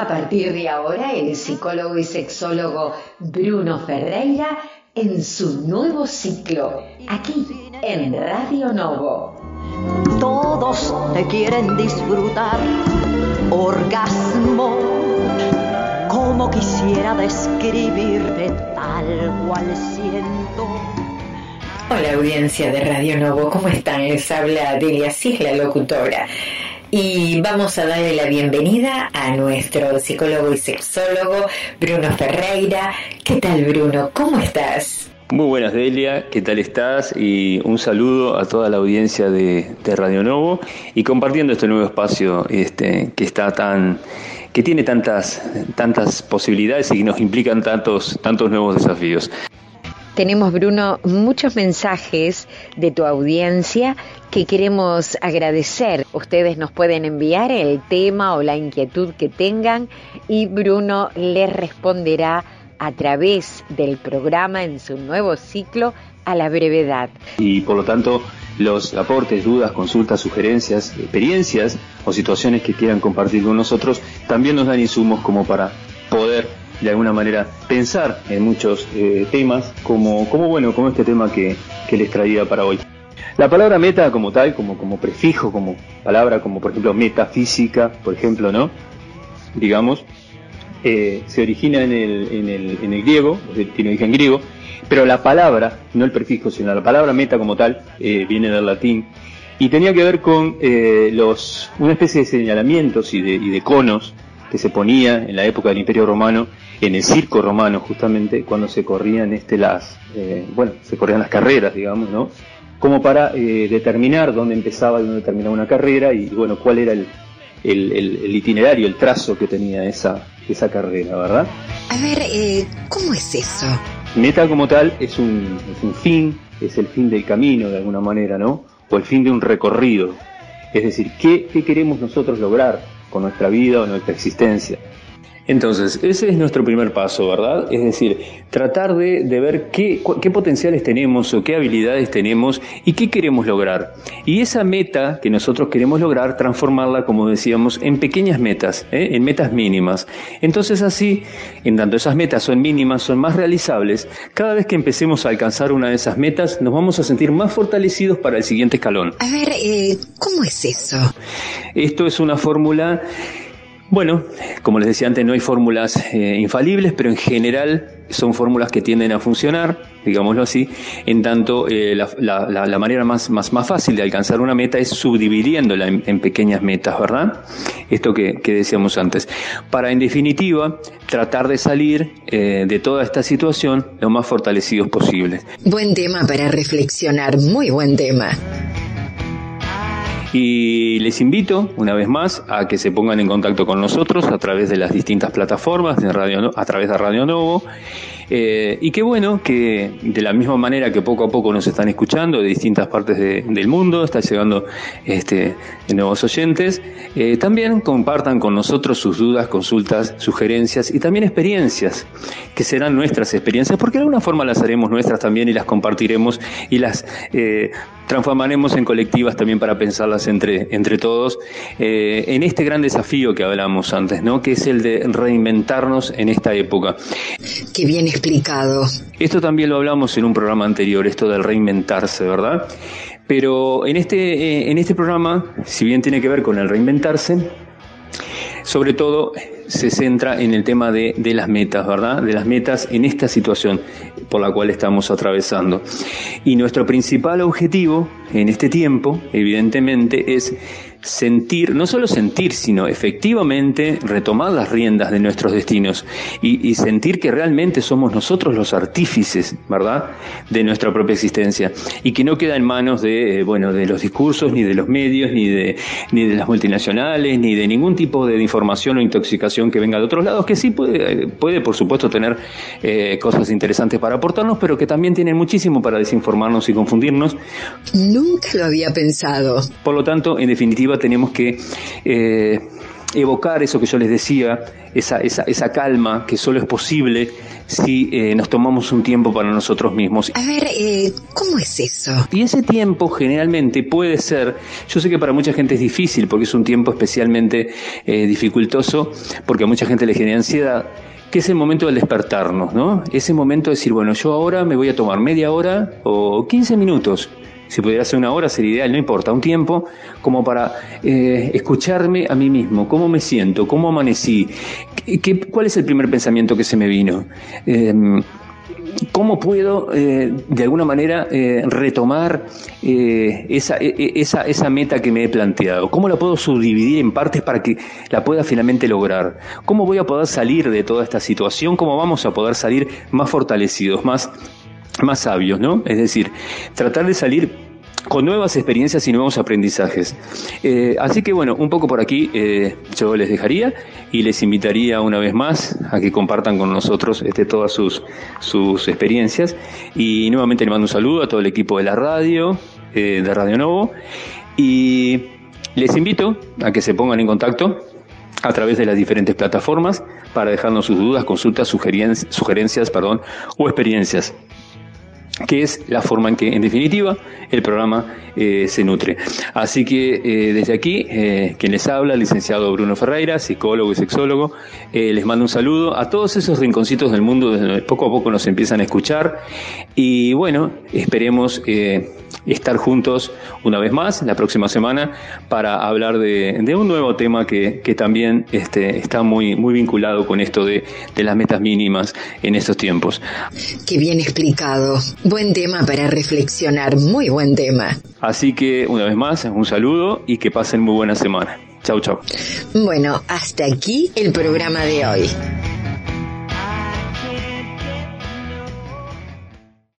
A partir de ahora, el psicólogo y sexólogo Bruno Ferreira en su nuevo ciclo, aquí en Radio Novo. Todos te quieren disfrutar, orgasmo, como quisiera describirte tal cual siento. Hola audiencia de Radio Novo, ¿cómo están? Les habla Delia Cis, la locutora. Y vamos a darle la bienvenida a nuestro psicólogo y sexólogo Bruno Ferreira. ¿Qué tal Bruno? ¿Cómo estás? Muy buenas Delia, ¿qué tal estás? Y un saludo a toda la audiencia de, Radio Novo y compartiendo este nuevo espacio este, que está tan que tiene tantas tantas posibilidades y que nos implican tantos tantos nuevos desafíos. Tenemos, Bruno, muchos mensajes de tu audiencia que queremos agradecer. Ustedes nos pueden enviar el tema o la inquietud que tengan y Bruno les responderá a través del programa en su nuevo ciclo a la brevedad. Y por lo tanto, los aportes, dudas, consultas, sugerencias, experiencias o situaciones que quieran compartir con nosotros también nos dan insumos como para poder de alguna manera pensar en muchos eh, temas, como, como bueno, como este tema que, les traía para hoy. La palabra meta como tal, como, como prefijo, como palabra, como por ejemplo metafísica, por ejemplo, ¿no? Digamos, eh, se origina en el, en el, en el griego, tiene origen griego, pero la palabra, no el prefijo, sino la palabra meta como tal, eh, viene del latín, y tenía que ver con los, una especie de señalamientos y de, y de conos que se ponía en la época del Imperio Romano, en el circo romano justamente, cuando se corrían este las, eh, bueno, se corrían las carreras, digamos, ¿no? Como para eh, determinar dónde empezaba y dónde terminaba una carrera y, bueno, cuál era el, el, itinerario, el trazo que tenía esa, esa carrera, ¿verdad? A ver, eh, ¿cómo es eso? Meta como tal es un, es un fin, es el fin del camino de alguna manera, ¿no? O el fin de un recorrido. Es decir, ¿qué, qué queremos nosotros lograr? con nuestra vida o nuestra existencia. Entonces, ese es nuestro primer paso, ¿verdad? Es decir, tratar de, ver qué, qué, potenciales tenemos o qué habilidades tenemos y qué queremos lograr. Y esa meta que nosotros queremos lograr, transformarla, como decíamos, en pequeñas metas, ¿eh? en metas mínimas. Entonces así, en tanto esas metas son mínimas, son más realizables, cada vez que empecemos a alcanzar una de esas metas, nos vamos a sentir más fortalecidos para el siguiente escalón. A ver, eh, ¿cómo es eso? Esto es una fórmula bueno, como les decía antes, no hay fórmulas eh, infalibles, pero en general son fórmulas que tienden a funcionar, digámoslo así, en tanto eh, la, manera más, más, más, fácil de alcanzar una meta es subdividiéndola en, pequeñas metas, ¿verdad? Esto que, decíamos antes. Para, en definitiva, tratar de salir eh, de toda esta situación lo más fortalecidos posible. Buen tema para reflexionar, muy buen tema. Y les invito una vez más a que se pongan en contacto con nosotros a través de las distintas plataformas, de radio, a través de Radio Novo eh, y qué bueno que de la misma manera que poco a poco nos están escuchando de distintas partes del mundo, está llegando este, nuevos oyentes, eh, también compartan con nosotros sus dudas, consultas, sugerencias y también experiencias, que serán nuestras experiencias, porque de alguna forma las haremos nuestras también y las compartiremos y las eh, transformaremos en colectivas también para pensarlas entre, entre todos en este gran desafío que hablamos antes, ¿no? que es el de reinventarnos en esta época. Esto también lo hablamos en un programa anterior, esto del reinventarse, ¿verdad? Pero en este, eh, en este programa, si bien tiene que ver con el reinventarse, sobre todo se centra en el tema de, de, las metas, ¿verdad? De las metas en esta situación por la cual estamos atravesando. Y nuestro principal objetivo en este tiempo, evidentemente, es sentir, no solo sentir, sino efectivamente retomar las riendas de nuestros destinos y, sentir que realmente somos nosotros los artífices, ¿verdad?, de nuestra propia existencia y que no queda en manos de, eh, bueno, de los discursos, ni de los medios, ni de, ni de las multinacionales, ni de ningún tipo de información o intoxicación que venga de otros lados, que sí puede, puede por supuesto, tener eh, cosas interesantes para aportarnos, pero que también tienen muchísimo para desinformarnos y confundirnos. Nunca lo había pensado. Por lo tanto, en definitiva, tenemos que eh, evocar eso que yo les decía, esa, esa, esa calma que solo es posible si eh, nos tomamos un tiempo para nosotros mismos. A ver, eh, ¿cómo es eso? Y ese tiempo generalmente puede ser, yo sé que para mucha gente es difícil porque es un tiempo especialmente eh, dificultoso, porque a mucha gente le genera ansiedad, que es el momento del despertarnos, ¿no? Ese momento de decir, bueno, yo ahora me voy a tomar media hora o 15 minutos si pudiera ser una hora sería ideal, no importa, un tiempo como para eh, escucharme a mí mismo, cómo me siento, cómo amanecí, qué, cuál es el primer pensamiento que se me vino. Em, ¿Cómo puedo, eh, de alguna manera, eh, retomar esa, e, e, esa, esa, meta que me he planteado? ¿Cómo la puedo subdividir en partes para que la pueda finalmente lograr? ¿Cómo voy a poder salir de toda esta situación? ¿Cómo vamos a poder salir más fortalecidos, más más sabios, ¿no? Es decir, tratar de salir con nuevas experiencias y nuevos aprendizajes. Eh, así que bueno, un poco por aquí eh, yo les dejaría y les invitaría una vez más a que compartan con nosotros este, todas sus, sus experiencias. Y nuevamente le mando un saludo a todo el equipo de la radio, eh, de Radio Novo. Y les invito a que se pongan en contacto a través de las diferentes plataformas para dejarnos sus dudas, consultas, sugerencias, sugerencias perdón, o experiencias que es la forma en que, en definitiva, el programa eh, se nutre. Así que eh, desde aquí, eh, quien les habla, el licenciado Bruno Ferreira, psicólogo y sexólogo, les mando un saludo a todos esos rinconcitos del mundo donde poco a poco nos empiezan a escuchar y bueno, esperemos estar juntos una vez más la próxima semana para hablar de, un nuevo tema que, también este, está muy, muy vinculado con esto de, de las metas mínimas en estos tiempos. Qué bien explicado. Buen tema para reflexionar, muy buen tema. Así que una vez más, un saludo y que pasen muy buena semana. Chau, chau. Bueno, hasta aquí el programa de hoy.